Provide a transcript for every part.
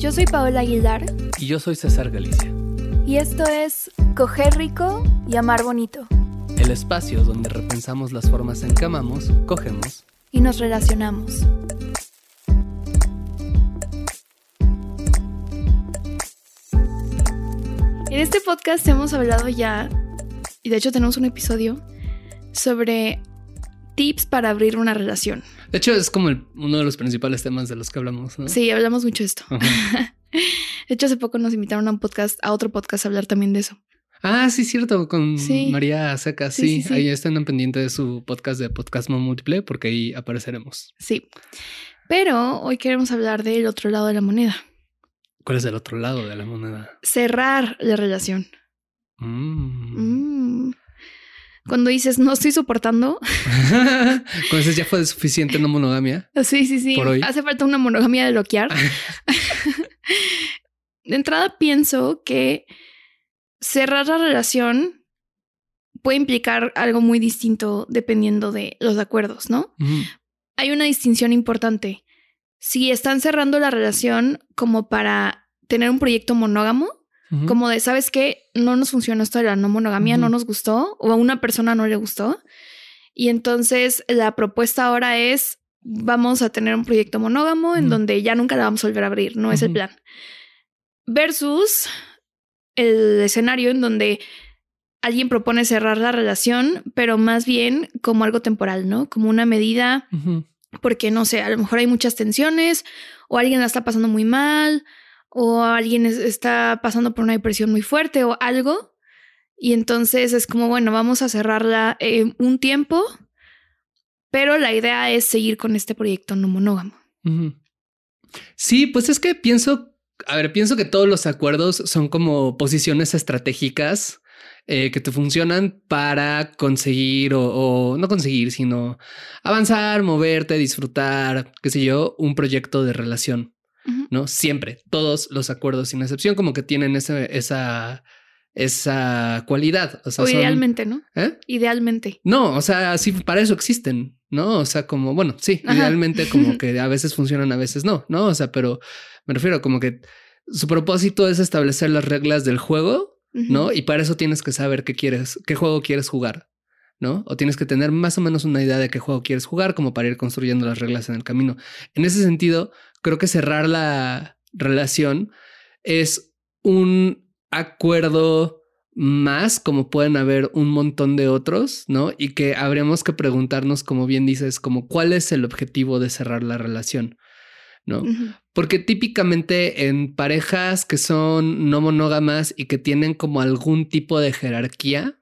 Yo soy Paola Aguilar. Y yo soy César Galicia. Y esto es Coger Rico y Amar Bonito. El espacio donde repensamos las formas en que amamos, cogemos y nos relacionamos. En este podcast hemos hablado ya, y de hecho tenemos un episodio, sobre tips para abrir una relación. De hecho, es como uno de los principales temas de los que hablamos, ¿no? Sí, hablamos mucho de esto. de hecho, hace poco nos invitaron a un podcast, a otro podcast a hablar también de eso. Ah, sí, cierto, con María Seca. Sí, ahí están pendientes de su podcast de Podcast Múltiple porque ahí apareceremos. Sí. Pero hoy queremos hablar del otro lado de la moneda. ¿Cuál es el otro lado de la moneda? Cerrar la relación. Mm. Mm. Cuando dices no estoy soportando. Cuando dices ya fue suficiente no monogamia. Sí, sí, sí. Hace falta una monogamia de bloquear. de entrada pienso que cerrar la relación puede implicar algo muy distinto dependiendo de los acuerdos, ¿no? Hay una distinción importante. Si están cerrando la relación como para tener un proyecto monógamo, como de, ¿sabes qué? No nos funcionó esto de la no monogamia, no nos gustó, o a una persona no le gustó. Y entonces la propuesta ahora es, vamos a tener un proyecto monógamo en donde ya nunca la vamos a volver a abrir, no es el plan. Versus el escenario en donde alguien propone cerrar la relación, pero más bien como algo temporal, ¿no? Como una medida, porque no sé, a lo mejor hay muchas tensiones o alguien la está pasando muy mal o alguien está pasando por una depresión muy fuerte o algo. Y entonces es como, bueno, vamos a cerrarla en un tiempo, pero la idea es seguir con este proyecto no monógamo. Sí, pues es que pienso a ver, pienso que todos los acuerdos son como posiciones estratégicas eh, que te funcionan para conseguir o, no conseguir, sino avanzar, moverte, disfrutar, qué sé yo, un proyecto de relación, ¿no? Siempre, todos los acuerdos sin excepción como que tienen ese, esa, esa cualidad. O, idealmente, ¿no? ¿Eh? Idealmente. No, o sea, sí, para eso existen, ¿no? O sea, como, bueno, sí, idealmente como que a veces funcionan, a veces no, ¿no? O sea, pero me refiero como que su propósito es establecer las reglas del juego, ¿no? Y para eso tienes que saber qué quieres, qué juego quieres jugar, ¿no? O tienes que tener más o menos una idea de qué juego quieres jugar como para ir construyendo las reglas en el camino. En ese sentido, creo que cerrar la relación es un acuerdo más, como pueden haber un montón de otros, ¿no? Y que habríamos que preguntarnos, como bien dices, como cuál es el objetivo de cerrar la relación. ¿no? Porque típicamente en parejas que son no monógamas y que tienen como algún tipo de jerarquía,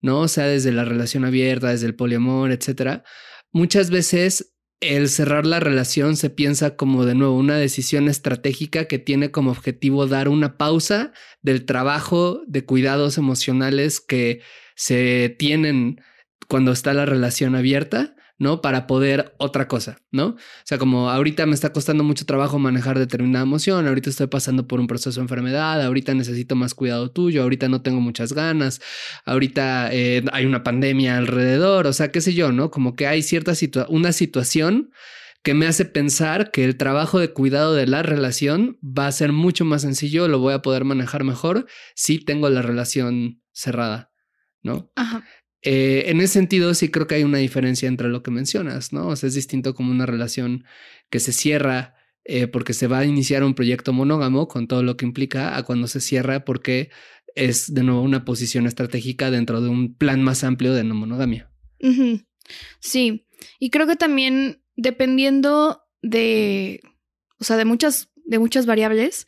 ¿no? O sea, desde la relación abierta, desde el poliamor, etcétera, muchas veces el cerrar la relación se piensa como de nuevo una decisión estratégica que tiene como objetivo dar una pausa del trabajo de cuidados emocionales que se tienen cuando está la relación abierta ¿no? Para poder otra cosa, ¿no? O sea, como ahorita me está costando mucho trabajo manejar determinada emoción, ahorita estoy pasando por un proceso de enfermedad, ahorita necesito más cuidado tuyo, ahorita no tengo muchas ganas, ahorita eh, hay una pandemia alrededor, o sea, qué sé yo, ¿no? Como que hay cierta situación, una situación que me hace pensar que el trabajo de cuidado de la relación va a ser mucho más sencillo, lo voy a poder manejar mejor si tengo la relación cerrada, ¿no? Ajá. Eh, en ese sentido, sí creo que hay una diferencia entre lo que mencionas, ¿no? O sea, es distinto como una relación que se cierra eh, porque se va a iniciar un proyecto monógamo con todo lo que implica a cuando se cierra porque es de nuevo una posición estratégica dentro de un plan más amplio de no monogamia. Sí, y creo que también dependiendo de, o sea, de muchas, de muchas variables,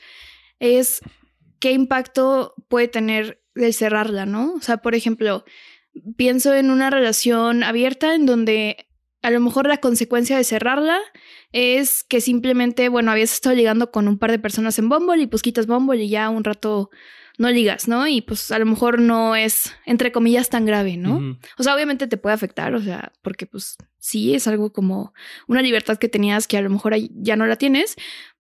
es qué impacto puede tener el cerrarla, ¿no? O sea, por ejemplo, pienso en una relación abierta en donde a lo mejor la consecuencia de cerrarla es que simplemente, bueno, habías estado ligando con un par de personas en Bumble y pues quitas Bumble y ya un rato no ligas, ¿no? Y pues a lo mejor no es, entre comillas, tan grave, ¿no? O sea, obviamente te puede afectar, o sea, porque pues sí es algo como una libertad que tenías que a lo mejor ya no la tienes,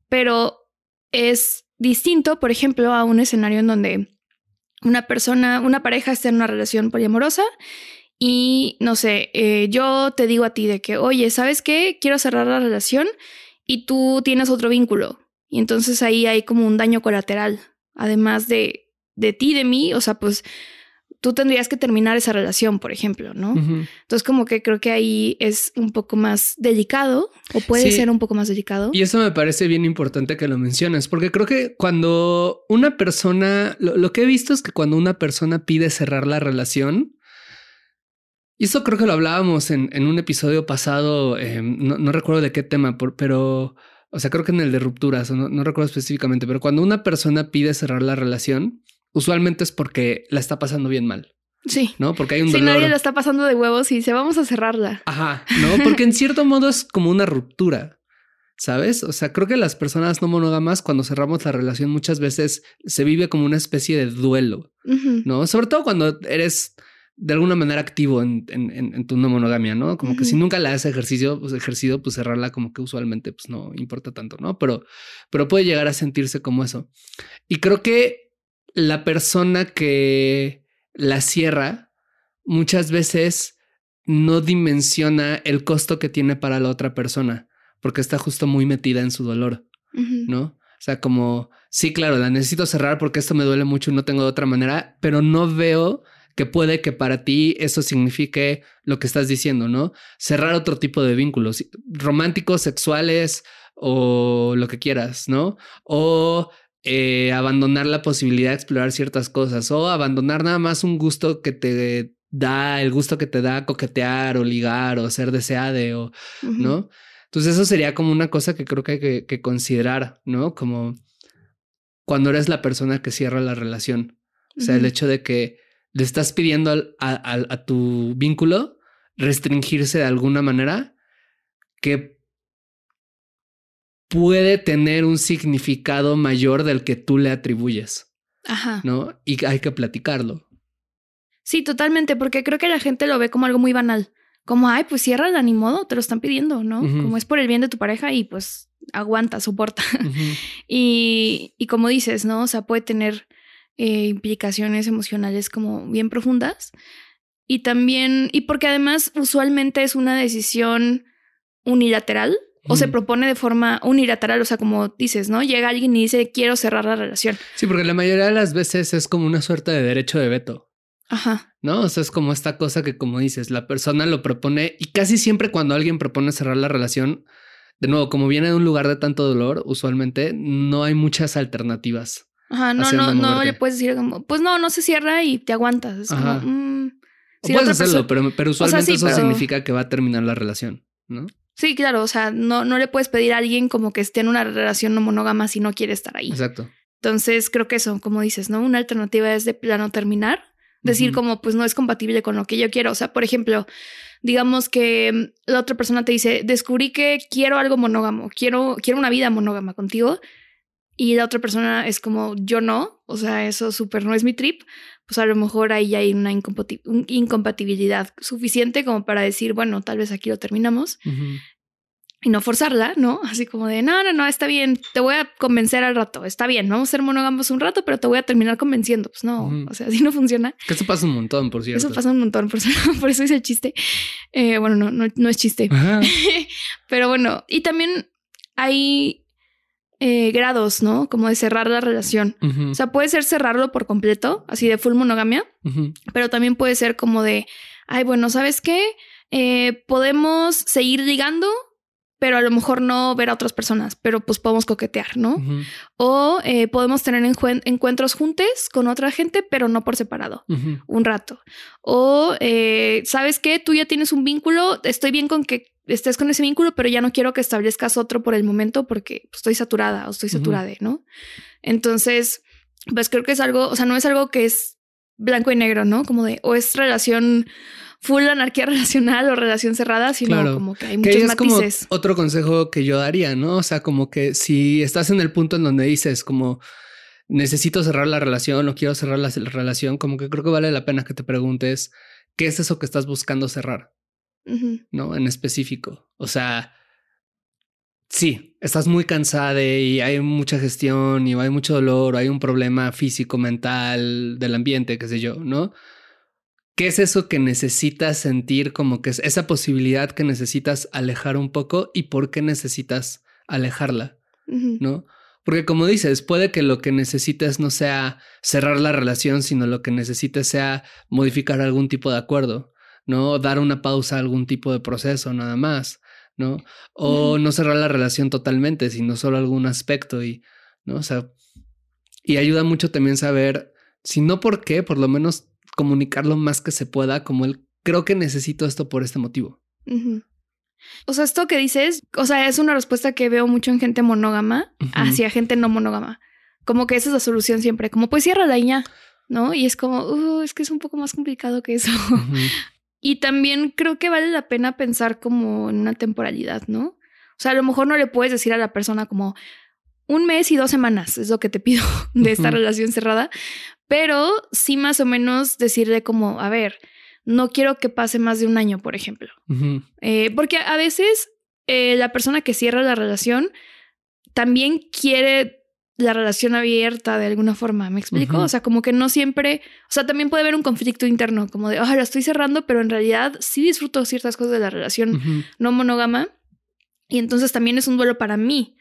pero es distinto, por ejemplo, a un escenario en donde una persona, una pareja está en una relación poliamorosa y no sé, eh, yo te digo a ti de que, oye, ¿sabes qué? Quiero cerrar la relación y tú tienes otro vínculo. Y entonces ahí hay como un daño colateral, además de, de ti, de mí, o sea, pues tú tendrías que terminar esa relación, por ejemplo, ¿no? Entonces como que creo que ahí es un poco más delicado o puede ser un poco más delicado. Y eso me parece bien importante que lo menciones, porque creo que cuando una persona, lo, que he visto es que cuando una persona pide cerrar la relación, y eso creo que lo hablábamos en, un episodio pasado, em, no, recuerdo de qué tema, pero, o sea, creo que en el de rupturas, no, no recuerdo específicamente, pero cuando una persona pide cerrar la relación, usualmente es porque la está pasando bien mal. Sí. ¿No? Porque hay un Si nadie la está pasando de huevos y dice, vamos a cerrarla. Ajá. No, porque en cierto modo es como una ruptura. ¿Sabes? O sea, creo que las personas no monógamas, cuando cerramos la relación, muchas veces se vive como una especie de duelo, ¿no? Sobre todo cuando eres de alguna manera activo en, tu no monogamia, ¿no? Como que si nunca la has ejercicio, pues ejercido, pues cerrarla como que usualmente pues no importa tanto, ¿no? Pero, pero puede llegar a sentirse como eso. Y creo que la persona que la cierra muchas veces no dimensiona el costo que tiene para la otra persona, porque está justo muy metida en su dolor, ¿no? O sea, como, sí, claro, la necesito cerrar porque esto me duele mucho y no tengo de otra manera, pero no veo que puede que para ti eso signifique lo que estás diciendo, ¿no? Cerrar otro tipo de vínculos románticos, sexuales o lo que quieras, ¿no? O eh, abandonar la posibilidad de explorar ciertas cosas o abandonar nada más un gusto que te da, el gusto que te da coquetear o ligar o ser deseade o, ¿no? Entonces eso sería como una cosa que creo que hay que, considerar, ¿no? Como cuando eres la persona que cierra la relación. O sea, el hecho de que le estás pidiendo a tu vínculo restringirse de alguna manera que puede tener un significado mayor del que tú le atribuyes. Ajá. ¿No? Y hay que platicarlo. Sí, totalmente, porque creo que la gente lo ve como algo muy banal. Como, ay, pues cierra ni modo, te lo están pidiendo, ¿no? Como es por el bien de tu pareja y pues aguanta, soporta. y, y, como dices, ¿no? O sea, puede tener eh, implicaciones emocionales como bien profundas. Y también, y porque además usualmente es una decisión unilateral, o se propone de forma unilateral, o sea, como dices, ¿no? Llega alguien y dice, quiero cerrar la relación. Sí, porque la mayoría de las veces es como una suerte de derecho de veto. Ajá. ¿No? O sea, es como esta cosa que, como dices, la persona lo propone y casi siempre cuando alguien propone cerrar la relación, de nuevo, como viene de un lugar de tanto dolor, usualmente no hay muchas alternativas. Ajá, no, no, no le puedes decir como, pues no, no se cierra y te aguantas. Ajá. Mm, puedes hacerlo, pero, pero usualmente eso significa que va a terminar la relación, ¿no? Sí, claro, o sea, no, no le puedes pedir a alguien como que esté en una relación no monógama si no quiere estar ahí. Exacto. Entonces, creo que eso, como dices, ¿no? Una alternativa es de plano terminar, decir como, pues no es compatible con lo que yo quiero. O sea, por ejemplo, digamos que la otra persona te dice, descubrí que quiero algo monógamo, quiero, quiero una vida monógama contigo. Y la otra persona es como, yo no, o sea, eso súper no es mi trip, pues a lo mejor ahí hay una incompatibilidad suficiente como para decir, bueno, tal vez aquí lo terminamos. Y no forzarla, ¿no? Así como de, no, no, no, está bien, te voy a convencer al rato, está bien, vamos a ser monógamos un rato, pero te voy a terminar convenciendo. Pues no, o sea, así no funciona. Que eso pasa un montón, por cierto. Eso pasa un montón, por eso, por eso hice el chiste. Eh, bueno, no, no, no es chiste. pero bueno, y también hay eh, grados, ¿no? Como de cerrar la relación. O sea, puede ser cerrarlo por completo, así de full monogamia, pero también puede ser como de, ay, bueno, ¿sabes qué? Eh, podemos seguir ligando, pero a lo mejor no ver a otras personas, pero pues podemos coquetear, ¿no? O eh, podemos tener encuentros juntos con otra gente, pero no por separado, un rato. O, ¿sabes qué? Tú ya tienes un vínculo, estoy bien con que estés con ese vínculo, pero ya no quiero que establezcas otro por el momento porque estoy saturada o estoy saturada, ¿no? Entonces, pues creo que es algo, o sea, no es algo que es blanco y negro, ¿no? Como de, o es relación full anarquía relacional o relación cerrada, sino como que hay muchos que es matices. Como otro consejo que yo daría, ¿no? O sea, como que si estás en el punto en donde dices como necesito cerrar la relación o quiero cerrar la relación, como que creo que vale la pena que te preguntes qué es eso que estás buscando cerrar. ¿No? En específico. O sea, sí, estás muy cansada y hay mucha gestión y hay mucho dolor, o hay un problema físico, mental, del ambiente, qué sé yo, ¿no? ¿Qué es eso que necesitas sentir como que es esa posibilidad que necesitas alejar un poco y por qué necesitas alejarla? ¿No? Porque como dices, puede que lo que necesites no sea cerrar la relación, sino lo que necesites sea modificar algún tipo de acuerdo, ¿no? Dar una pausa a algún tipo de proceso nada más, ¿no? O no cerrar la relación totalmente, sino solo algún aspecto y, ¿no? O sea, y ayuda mucho también saber, si no por qué, por lo menos comunicar lo más que se pueda, como el creo que necesito esto por este motivo. O sea, esto que dices, o sea, es una respuesta que veo mucho en gente monógama hacia gente no monógama. Como que esa es la solución siempre, como pues cierra la ya, ¿no? Y es como, uh, es que es un poco más complicado que eso. Y también creo que vale la pena pensar como en una temporalidad, ¿no? O sea, a lo mejor no le puedes decir a la persona como un mes y dos semanas, es lo que te pido de esta relación cerrada, pero sí más o menos decirle como, a ver, no quiero que pase más de un año, por ejemplo. Eh, porque a veces eh, la persona que cierra la relación también quiere la relación abierta de alguna forma, ¿me explico? O sea, como que no siempre, o sea, también puede haber un conflicto interno, como de, oh, la estoy cerrando, pero en realidad sí disfruto ciertas cosas de la relación no monógama. Y entonces también es un duelo para mí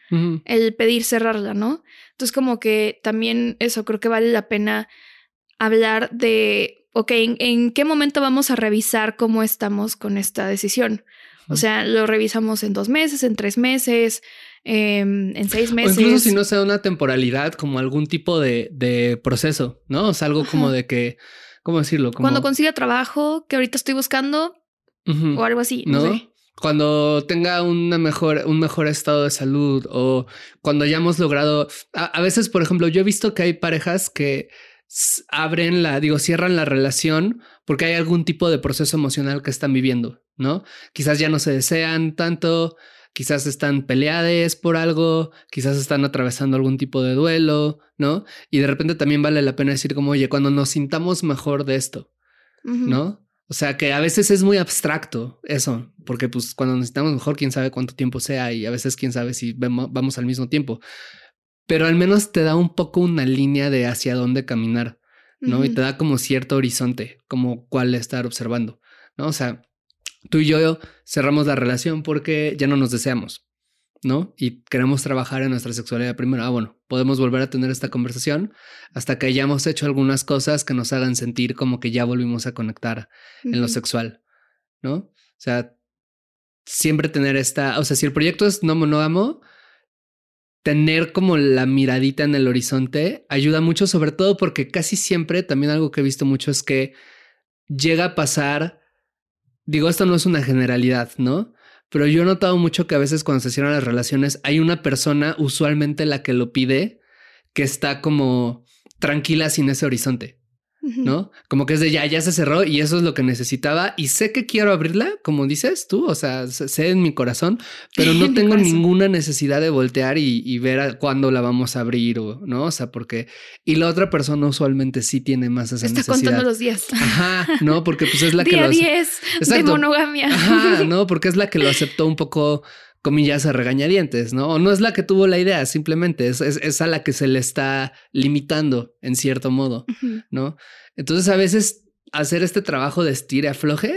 el pedir cerrarla, ¿no? Entonces como que también eso creo que vale la pena hablar de ok, ¿en, qué momento vamos a revisar cómo estamos con esta decisión? O sea, lo revisamos en dos meses, en tres meses, em, en seis meses. O incluso si no sea una temporalidad, como algún tipo de, proceso, ¿no? O sea, algo como de que, ¿cómo decirlo? Cuando consiga trabajo que ahorita estoy buscando o algo así, no, Sé. Cuando tenga una mejor, un mejor estado de salud o cuando hayamos logrado, a veces, por ejemplo, yo he visto que hay parejas que abren la, digo, cierran la relación porque hay algún tipo de proceso emocional que están viviendo, ¿no? Quizás ya no se desean tanto, quizás están peleadas por algo, quizás están atravesando algún tipo de duelo, ¿no? Y de repente también vale la pena decir como, oye, cuando nos sintamos mejor de esto, ¿no? O sea que a veces es muy abstracto eso, porque pues cuando nos sintamos mejor, quién sabe cuánto tiempo sea y a veces quién sabe si vamos al mismo tiempo pero al menos te da un poco una línea de hacia dónde caminar, ¿no? Y te da como cierto horizonte, como cuál estar observando, ¿no? O sea, tú y yo cerramos la relación porque ya no nos deseamos, ¿no? Y queremos trabajar en nuestra sexualidad primero. Ah, bueno, podemos volver a tener esta conversación hasta que hayamos hecho algunas cosas que nos hagan sentir como que ya volvimos a conectar en lo sexual, ¿no? O sea, siempre tener esta, o sea, si el proyecto es no monógamo, tener como la miradita en el horizonte ayuda mucho, sobre todo porque casi siempre también algo que he visto mucho es que llega a pasar, digo, esto no es una generalidad, ¿no? Pero yo he notado mucho que a veces cuando se cierran las relaciones hay una persona, usualmente la que lo pide, que está como tranquila sin ese horizonte. ¿No? Como que es de ya, ya se cerró y eso es lo que necesitaba y sé que quiero abrirla, como dices tú, o sea, sé en mi corazón, pero no tengo ninguna necesidad de voltear y, ver a cuándo la vamos a abrir, o, ¿no? O sea, porque... Y la otra persona usualmente sí tiene más esa Está contando los días. Ajá, ¿no? Porque pues es la que... Día 10 de monogamia. Ajá, ¿no? Porque es la que lo aceptó un poco comillas a regañadientes, ¿no? O no es la que tuvo la idea, simplemente es, es, a la que se le está limitando en cierto modo, ¿no? Entonces a veces hacer este trabajo de estire afloje,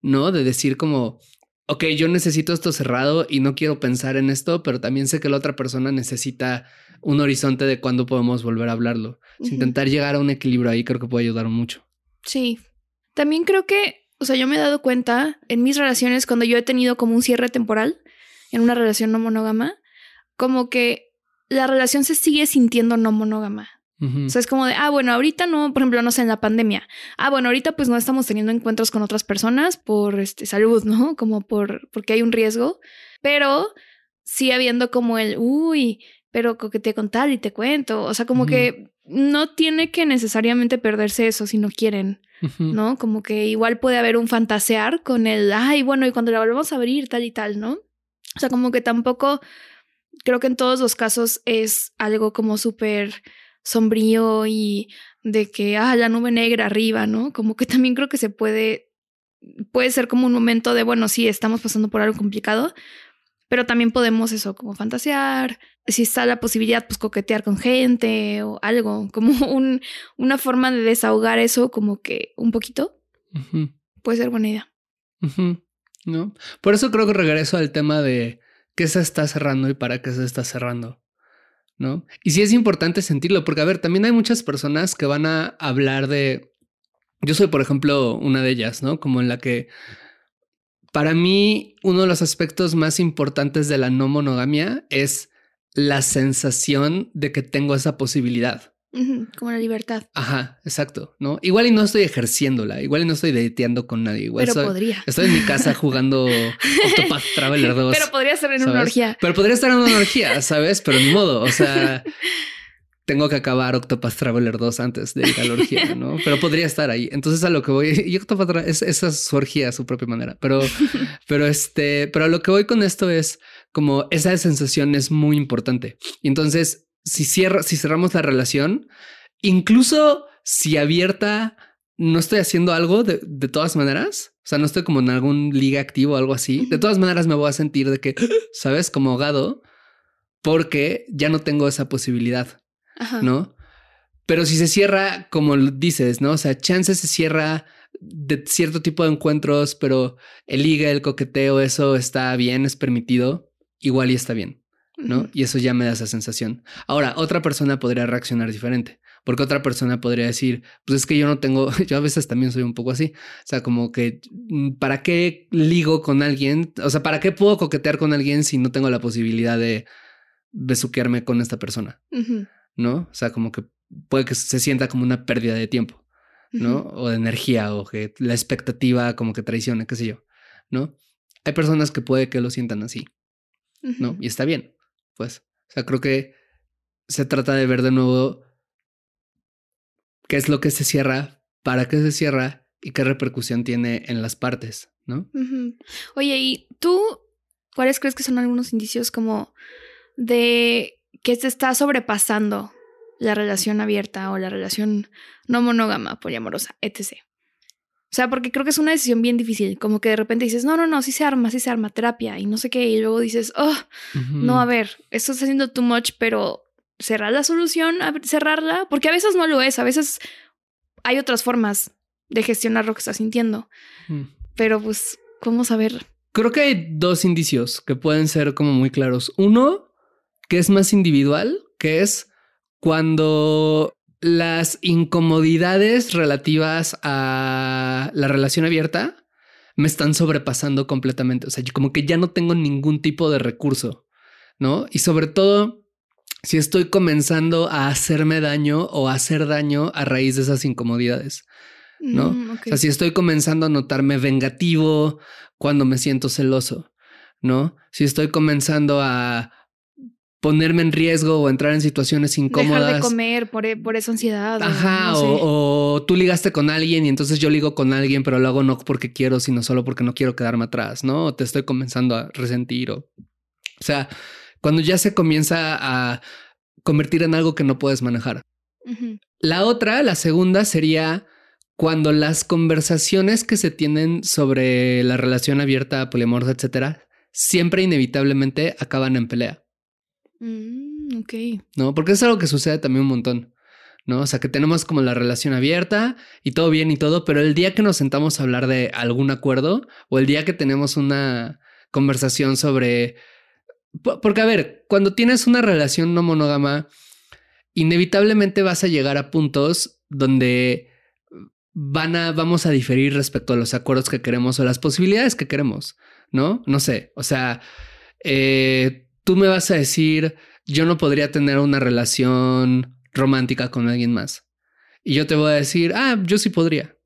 ¿no? De decir como, ok, yo necesito esto cerrado y no quiero pensar en esto, pero también sé que la otra persona necesita un horizonte de cuándo podemos volver a hablarlo. Intentar llegar a un equilibrio ahí creo que puede ayudar mucho. Sí. También creo que, o sea, yo me he dado cuenta en mis relaciones cuando yo he tenido como un cierre temporal, en una relación no monógama, como que la relación se sigue sintiendo no monógama. O sea, es como de, ah, bueno, ahorita no, por ejemplo, no sé, en la pandemia. Ah, bueno, ahorita pues no estamos teniendo encuentros con otras personas por este, salud, ¿no? Como por, porque hay un riesgo, pero sí habiendo como el, uy, pero te con tal y te cuento. O sea, como que no tiene que necesariamente perderse eso si no quieren, ¿no? Como que igual puede haber un fantasear con el, ay, bueno, y cuando la volvemos a abrir, tal y tal, ¿no? O sea, como que tampoco creo que en todos los casos es algo como súper sombrío y de que, ah, la nube negra arriba, ¿no? Como que también creo que se puede, puede ser como un momento de, bueno, sí, estamos pasando por algo complicado, pero también podemos eso, como fantasear, si está la posibilidad, pues coquetear con gente o algo, como un, una forma de desahogar eso, como que un poquito, puede ser buena idea. ¿No? Por eso creo que regreso al tema de qué se está cerrando y para qué se está cerrando. ¿no? Y sí es importante sentirlo, porque a ver, también hay muchas personas que van a hablar de... Yo soy, por ejemplo, una de ellas, ¿no? Como en la que para mí uno de los aspectos más importantes de la no monogamia es la sensación de que tengo esa posibilidad. Como la libertad. Ajá, exacto, ¿no? Igual y no estoy ejerciéndola, igual y no estoy dateando con nadie. Igual Pero podría. Estoy en mi casa jugando Octopath Traveler 2. Pero podría estar en una orgía. Pero podría estar en una orgía, ¿sabes? Pero ni modo, o sea, tengo que acabar Octopath Traveler 2 antes de ir a la orgía, ¿no? Pero podría estar ahí. Entonces a lo que voy, y Octopath es, esa es su orgía a su propia manera. Pero, pero este, pero a lo que voy con esto es como esa sensación es muy importante. Y entonces si, cierra, si cerramos la relación, incluso si abierta, no estoy haciendo algo de, todas maneras. O sea, no estoy como en algún liga activo o algo así. De todas maneras me voy a sentir de que, ¿sabes? Como ahogado porque ya no tengo esa posibilidad, ¿no? Pero si se cierra, como dices, ¿no? O sea, chance se cierra de cierto tipo de encuentros, pero el liga, el coqueteo, eso está bien, es permitido, igual y está bien. ¿No? Y eso ya me da esa sensación. Ahora, otra persona podría reaccionar diferente, porque otra persona podría decir, pues es que yo no tengo, yo a veces también soy un poco así, o sea, como que, mm, ¿para qué ligo con alguien? O sea, ¿para qué puedo coquetear con alguien si no tengo la posibilidad de besuquearme con esta persona? ¿No? O sea, como que puede que se sienta como una pérdida de tiempo, ¿no? O de energía, o que la expectativa como que traicione, qué sé yo, ¿no? Hay personas que puede que lo sientan así, ¿no? Y está bien pues. O sea, creo que se trata de ver de nuevo qué es lo que se cierra, para qué se cierra y qué repercusión tiene en las partes, ¿no? Oye, ¿y tú cuáles crees que son algunos indicios como de que se está sobrepasando la relación abierta o la relación no monógama, poliamorosa, etc.? O sea, porque creo que es una decisión bien difícil, como que de repente dices, no, no, no, sí se arma, sí se arma, terapia y no sé qué, y luego dices, oh, no, a ver, esto está haciendo too much, pero cerrar la solución, cerrarla, porque a veces no lo es, a veces hay otras formas de gestionar lo que estás sintiendo, pero pues, ¿cómo saber? Creo que hay dos indicios que pueden ser como muy claros. Uno, que es más individual, que es cuando las incomodidades relativas a la relación abierta me están sobrepasando completamente. O sea, yo como que ya no tengo ningún tipo de recurso, ¿no? Y sobre todo, si estoy comenzando a hacerme daño o a hacer daño a raíz de esas incomodidades, ¿no? Mm, o sea, si estoy comenzando a notarme vengativo cuando me siento celoso, ¿no? Si estoy comenzando a ponerme en riesgo o entrar en situaciones incómodas. Dejar de comer por, e, por esa ansiedad. Ajá, o, tú ligaste con alguien y entonces yo ligo con alguien, pero lo hago no porque quiero, sino solo porque no quiero quedarme atrás, ¿no? O te estoy comenzando a resentir o... O sea, cuando ya se comienza a convertir en algo que no puedes manejar. La otra, la segunda, sería cuando las conversaciones que se tienen sobre la relación abierta, poliamorosa, etcétera, siempre inevitablemente acaban en pelea. Mm, ok. No, porque es algo que sucede también un montón. ¿no? O sea, que tenemos como la relación abierta y todo bien y todo, pero el día que nos sentamos a hablar de algún acuerdo o el día que tenemos una conversación sobre... Porque, a ver, cuando tienes una relación no monógama, inevitablemente vas a llegar a puntos donde van a, vamos a diferir respecto a los acuerdos que queremos o las posibilidades que queremos, ¿no? No sé, o sea, eh, tú me vas a decir, yo no podría tener una relación romántica con alguien más. Y yo te voy a decir, ah, yo sí podría.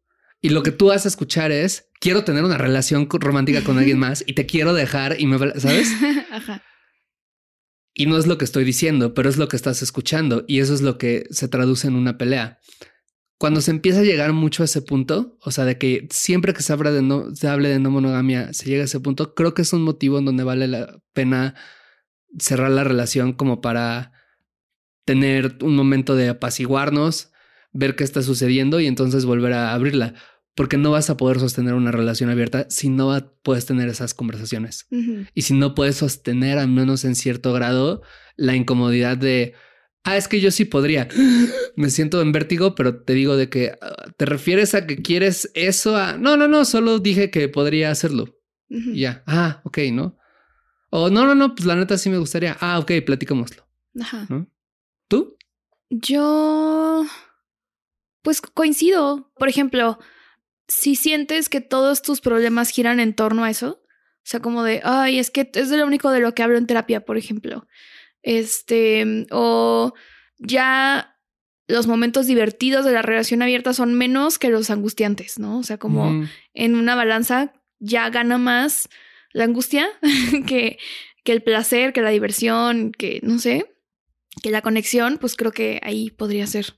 Y lo que tú vas a escuchar es, quiero tener una relación romántica con alguien más y te quiero dejar y me, ¿sabes? Ajá. Y no es lo que estoy diciendo, pero es lo que estás escuchando y eso es lo que se traduce en una pelea. Cuando se empieza a llegar mucho a ese punto, o sea, de que siempre que se, habla de no, se hable de no monogamia, se llega a ese punto, creo que es un motivo en donde vale la pena cerrar la relación como para tener un momento de apaciguarnos, ver qué está sucediendo y entonces volver a abrirla. Porque no vas a poder sostener una relación abierta si no puedes tener esas conversaciones. Y si no puedes sostener, al menos en cierto grado, la incomodidad de, ah, es que yo sí podría. Me siento en vértigo, pero te digo de que ah, te refieres a que quieres eso. A... No, no, no, solo dije que podría hacerlo. Ya, ah, ok, ¿no? O no, no, no, pues la neta sí me gustaría. Ah, ok, platicámoslo. Ajá. ¿Tú? Yo, pues coincido. Por ejemplo, si sientes que todos tus problemas giran en torno a eso, o sea, como de, ay, es que es lo único de lo que hablo en terapia, por ejemplo. Este, o ya los momentos divertidos de la relación abierta son menos que los angustiantes, ¿no? O sea, como en una balanza ya gana más la angustia que, que el placer, que la diversión, que no sé que la conexión, pues creo que ahí podría ser.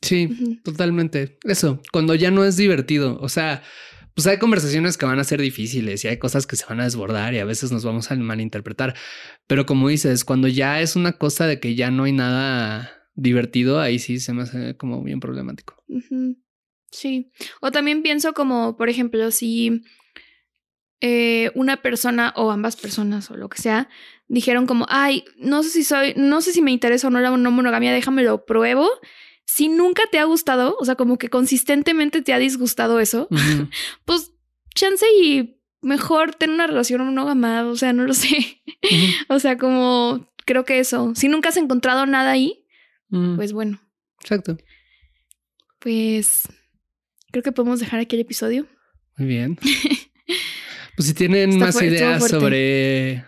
Sí, totalmente. Eso, cuando ya no es divertido, o sea, pues hay conversaciones que van a ser difíciles y hay cosas que se van a desbordar y a veces nos vamos a malinterpretar. Pero como dices, cuando ya es una cosa de que ya no hay nada divertido, ahí sí se me hace como bien problemático. Sí. O también pienso como, por ejemplo, si eh, una persona o ambas personas o lo que sea dijeron como, ay, no sé si soy, no sé si me interesa o no la no monogamia, déjame lo pruebo. Si nunca te ha gustado, o sea, como que consistentemente te ha disgustado eso, pues chance y mejor tener una relación monógama, o sea, no lo sé. o sea, como creo que eso, si nunca has encontrado nada ahí, pues bueno. Exacto. Pues creo que podemos dejar aquí el episodio. Muy bien. Pues si tienen más ideas sobre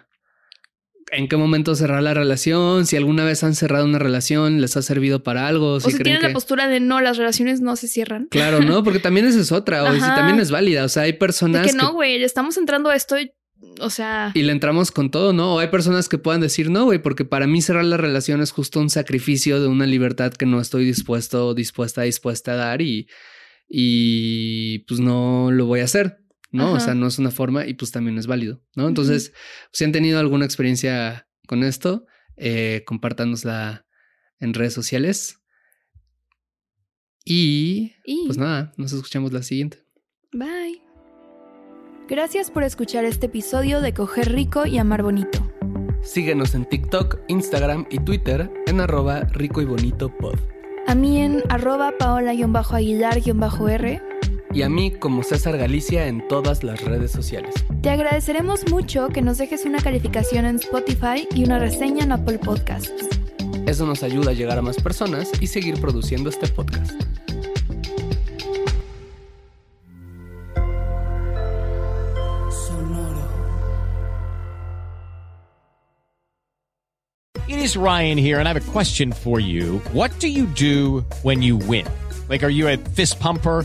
en qué momento cerrar la relación, si alguna vez han cerrado una relación, les ha servido para algo. O si, tienen la postura de no, las relaciones no se cierran. Claro, no, porque también esa es otra, o si también es válida. O sea, hay personas. que no, güey, estamos entrando a esto o sea. Y le entramos con todo, ¿no? O hay personas que puedan decir no, güey, porque para mí cerrar la relación es justo un sacrificio de una libertad que no estoy dispuesto, dispuesta, dispuesta a dar y, y pues no lo voy a hacer. ¿No? O sea, no es una forma y pues también es válido, ¿no? Entonces, si han tenido alguna experiencia con esto, eh, compártanosla en redes sociales. Y, pues nada, nos escuchamos la siguiente. Bye. Gracias por escuchar este episodio de Coger Rico y Amar Bonito. Síguenos en TikTok, Instagram y Twitter en arroba rico y bonito pod. A mí en arroba paola-aguilar-r y a mí como César Galicia en todas las redes sociales. Te agradeceremos mucho que nos dejes una calificación en Spotify y una reseña en Apple Podcasts. Eso nos ayuda a llegar a más personas y seguir produciendo este podcast. Sonoro. It is Ryan here and I have a question for you. What do you do when you win? Like are you a fist pumper?